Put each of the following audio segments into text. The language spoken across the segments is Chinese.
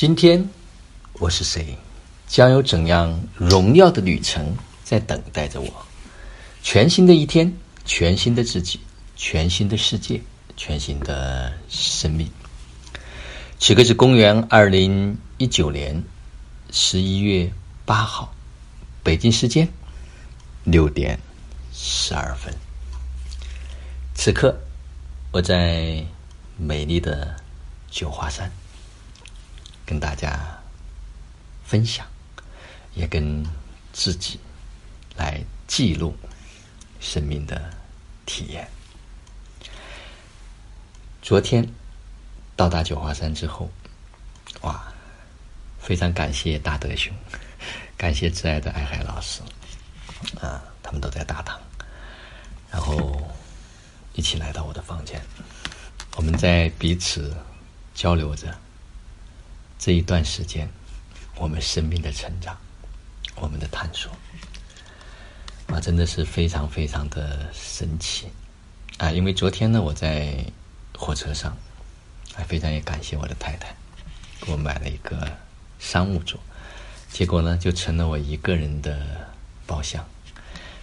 今天我是谁？将有怎样荣耀的旅程在等待着我？全新的一天，全新的自己，全新的世界，全新的生命。此刻是公元二零一九年十一月八号，北京时间六点十二分。此刻我在美丽的九华山。跟大家分享，也跟自己来记录生命的体验。昨天到达九华山之后，哇，非常感谢大德兄，感谢挚爱的爱海老师，啊，他们都在大堂，然后一起来到我的房间，我们在彼此交流着。这一段时间，我们生命的成长，我们的探索，啊，真的是非常非常的神奇啊！因为昨天呢，我在火车上，还非常也感谢我的太太，给我买了一个商务座，结果呢，就成了我一个人的包厢。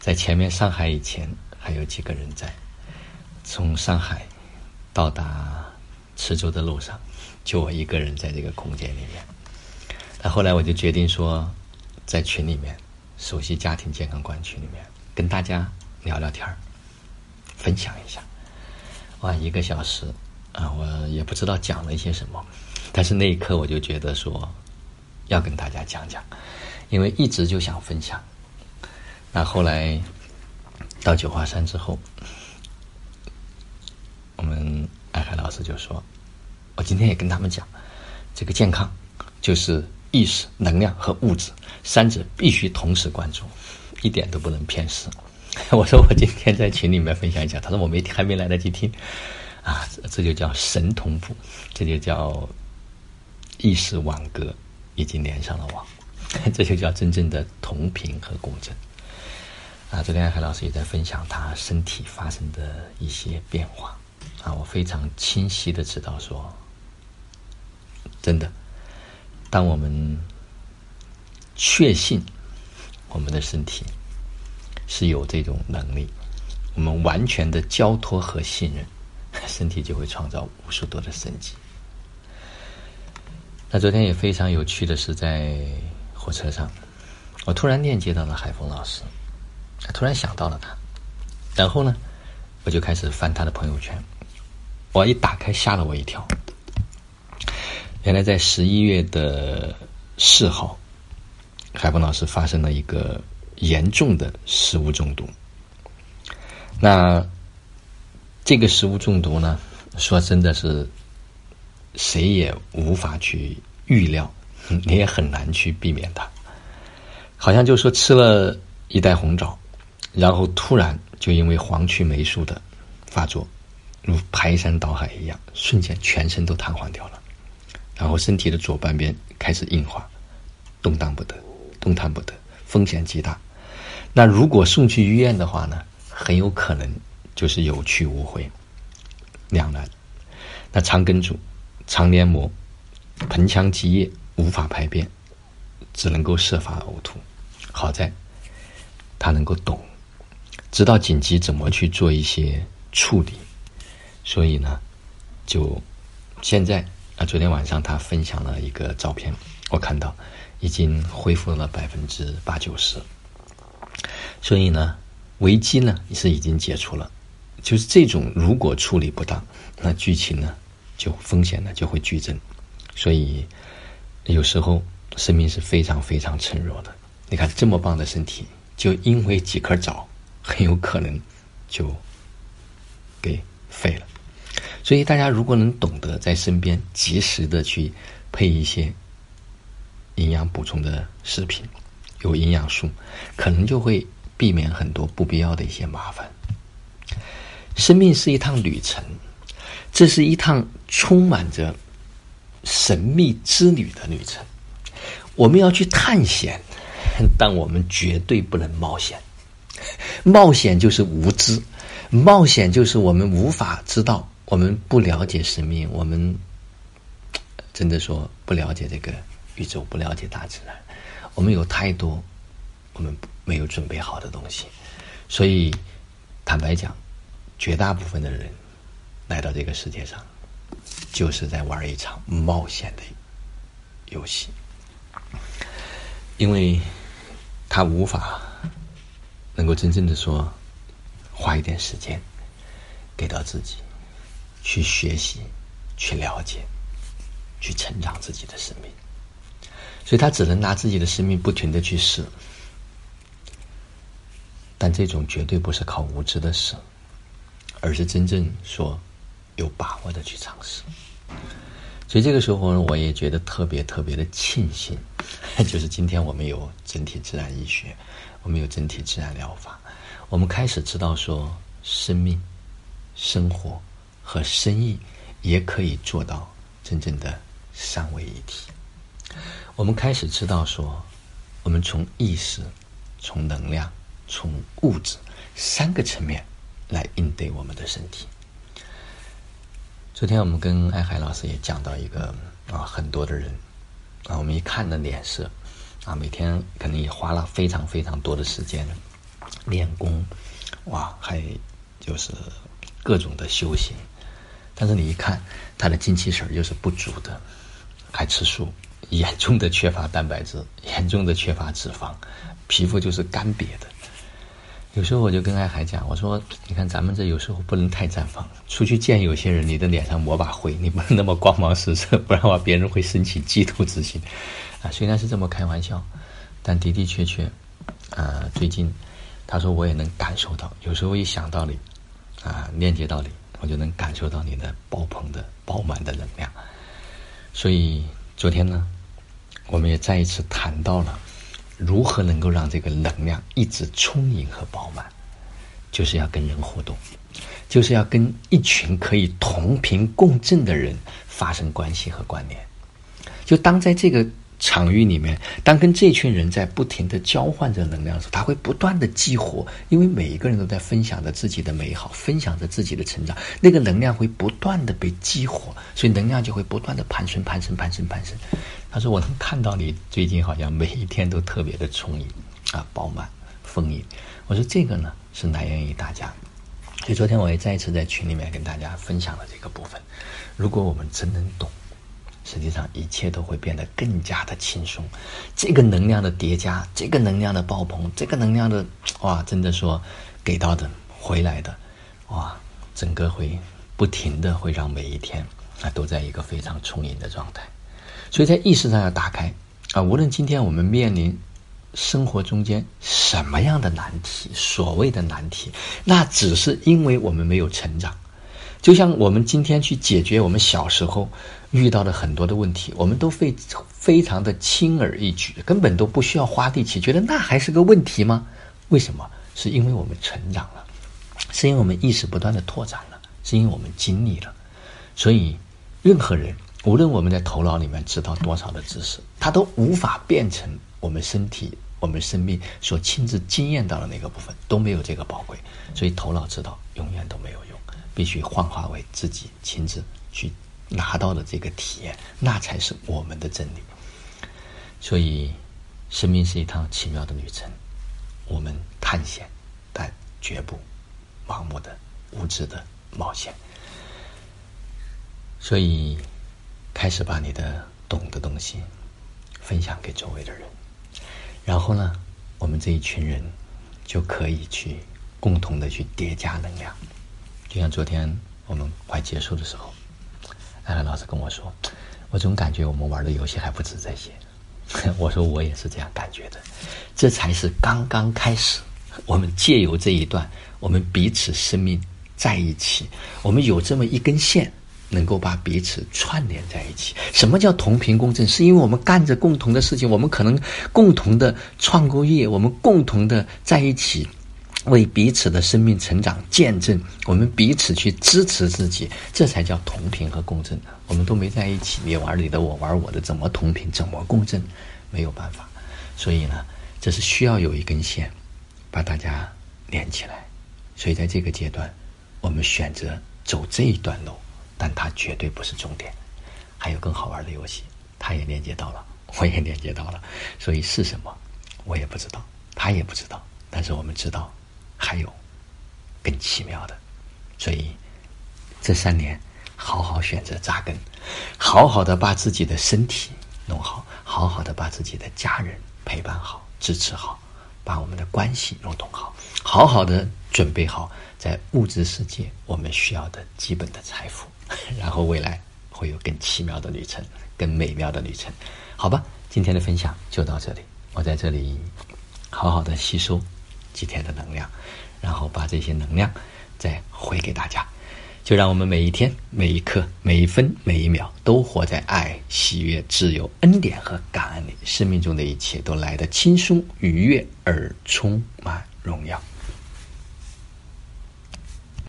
在前面上海以前，还有几个人在，从上海到达池州的路上。就我一个人在这个空间里面，那后来我就决定说，在群里面，熟悉家庭健康馆群里面，跟大家聊聊天，分享一下。哇，一个小时啊，我也不知道讲了一些什么，但是那一刻我就觉得说，要跟大家讲讲，因为一直就想分享。那后来到九华山之后，我们爱海老师就说。我今天也跟他们讲，这个健康就是意识、能量和物质三者必须同时关注，一点都不能偏失。我说我今天在群里面分享一下，他说我没还没来得及听，啊，这就叫神同步，这就叫意识网格已经连上了网，这就叫真正的同频和共振。啊，昨天海老师也在分享他身体发生的一些变化，啊，我非常清晰的知道说。真的，当我们确信我们的身体是有这种能力，我们完全的交托和信任，身体就会创造无数多的生机。那昨天也非常有趣的是，在火车上，我突然链接到了海峰老师，突然想到了他，然后呢，我就开始翻他的朋友圈，我一打开，吓了我一跳。原来在十一月的四号，海峰老师发生了一个严重的食物中毒。那这个食物中毒呢，说真的是谁也无法去预料，你也很难去避免它。好像就说吃了一袋红枣，然后突然就因为黄曲霉素的发作，如排山倒海一样，瞬间全身都瘫痪掉了。然后身体的左半边开始硬化，动荡不得，动弹不得，风险极大。那如果送去医院的话呢，很有可能就是有去无回，两难。那肠梗阻、肠黏膜、盆腔积液无法排便，只能够设法呕吐。好在他能够懂，知道紧急怎么去做一些处理，所以呢，就现在。啊昨天晚上他分享了一个照片，我看到已经恢复了百分之八九十，所以呢，危机呢是已经解除了。就是这种如果处理不当，那剧情呢就风险呢就会剧增。所以有时候生命是非常非常脆弱的。你看这么棒的身体，就因为几颗枣，很有可能就给废了。所以，大家如果能懂得在身边及时的去配一些营养补充的食品，有营养素，可能就会避免很多不必要的一些麻烦。生命是一趟旅程，这是一趟充满着神秘之旅的旅程。我们要去探险，但我们绝对不能冒险。冒险就是无知，冒险就是我们无法知道。我们不了解生命，我们真的说不了解这个宇宙，不了解大自然，我们有太多我们没有准备好的东西，所以坦白讲，绝大部分的人来到这个世界上，就是在玩一场冒险的游戏，因为他无法能够真正的说花一点时间给到自己。去学习、去了解。去成长自己的生命，所以他只能拿自己的生命不停的去试，但这种绝对不是靠无知的试，而是真正说有把握的去尝试。所以这个时候呢，我也觉得特别特别的庆幸，就是今天我们有整体自然医学，我们有整体自然疗法，我们开始知道说，生命、生活和生意也可以做到真正的。三位一体，我们开始知道说，我们从意识、从能量、从物质三个层面来应对我们的身体。昨天我们跟艾海老师也讲到一个啊，很多的人啊，我们一看的脸色啊，每天可能也花了非常非常多的时间练功，哇，还就是各种的修行，但是你一看他的精气神又是不足的。还吃素，严重的缺乏蛋白质，严重的缺乏脂肪，皮肤就是干瘪的。有时候我就跟爱海讲，我说：“你看咱们这有时候不能太绽放，出去见有些人，你的脸上抹把灰，你不能那么光芒四射，不然的话别人会生起嫉妒之心。”啊，虽然是这么开玩笑，但的的确确，啊，最近他说我也能感受到，有时候一想到你，啊，链接到你，我就能感受到你的爆棚的、饱满的能量。所以昨天呢，我们也再一次谈到了如何能够让这个能量一直充盈和饱满，就是要跟人互动，就是要跟一群可以同频共振的人发生关系和关联。就当在这个。场域里面，当跟这群人在不停的交换着能量的时候，他会不断的激活，因为每一个人都在分享着自己的美好，分享着自己的成长，那个能量会不断的被激活，所以能量就会不断的攀升、攀升、攀升、攀升。他说：“我能看到你最近好像每一天都特别的充盈啊，饱满、丰盈。”我说：“这个呢是来源于大家。”所以昨天我也再一次在群里面跟大家分享了这个部分。如果我们真能懂。实际上，一切都会变得更加的轻松。这个能量的叠加，这个能量的爆棚，这个能量的哇，真的说给到的回来的哇，整个会不停的会让每一天啊都在一个非常充盈的状态。所以在意识上要打开啊，无论今天我们面临生活中间什么样的难题，所谓的难题，那只是因为我们没有成长。就像我们今天去解决我们小时候遇到的很多的问题，我们都非非常的轻而易举，根本都不需要花力气，觉得那还是个问题吗？为什么？是因为我们成长了，是因为我们意识不断的拓展了，是因为我们经历了。所以，任何人，无论我们在头脑里面知道多少的知识，他都无法变成我们身体、我们生命所亲自经验到的那个部分，都没有这个宝贵。所以，头脑知道永远都没有用。必须幻化为自己亲自去拿到的这个体验，那才是我们的真理。所以，生命是一趟奇妙的旅程，我们探险，但绝不盲目的、无知的冒险。所以，开始把你的懂的东西分享给周围的人，然后呢，我们这一群人就可以去共同的去叠加能量。就像昨天我们快结束的时候，老师跟我说：“我总感觉我们玩的游戏还不止这些。”我说：“我也是这样感觉的，这才是刚刚开始。我们借由这一段，我们彼此生命在一起，我们有这么一根线，能够把彼此串联在一起。什么叫同频共振？是因为我们干着共同的事情，我们可能共同的创过业，我们共同的在一起。”为彼此的生命成长见证，我们彼此去支持自己，这才叫同频和共振。我们都没在一起，你玩你的，我玩我的，怎么同频？怎么共振？没有办法。所以呢，这是需要有一根线把大家连起来。所以在这个阶段，我们选择走这一段路，但它绝对不是终点。还有更好玩的游戏，他也连接到了，我也连接到了，所以是什么，我也不知道，他也不知道，但是我们知道，还有更奇妙的，所以这三年好好选择扎根，好好的把自己的身体弄好，好好的把自己的家人陪伴好、支持好，把我们的关系弄懂好，好好的准备好在物质世界我们需要的基本的财富，然后未来。会有更奇妙的旅程，更美妙的旅程，好吧？今天的分享就到这里，我在这里好好的吸收几天的能量，然后把这些能量再回给大家。就让我们每一天、每一刻、每一分、每一秒都活在爱、喜悦、自由、恩典和感恩里，生命中的一切都来得轻松、愉悦而充满荣耀。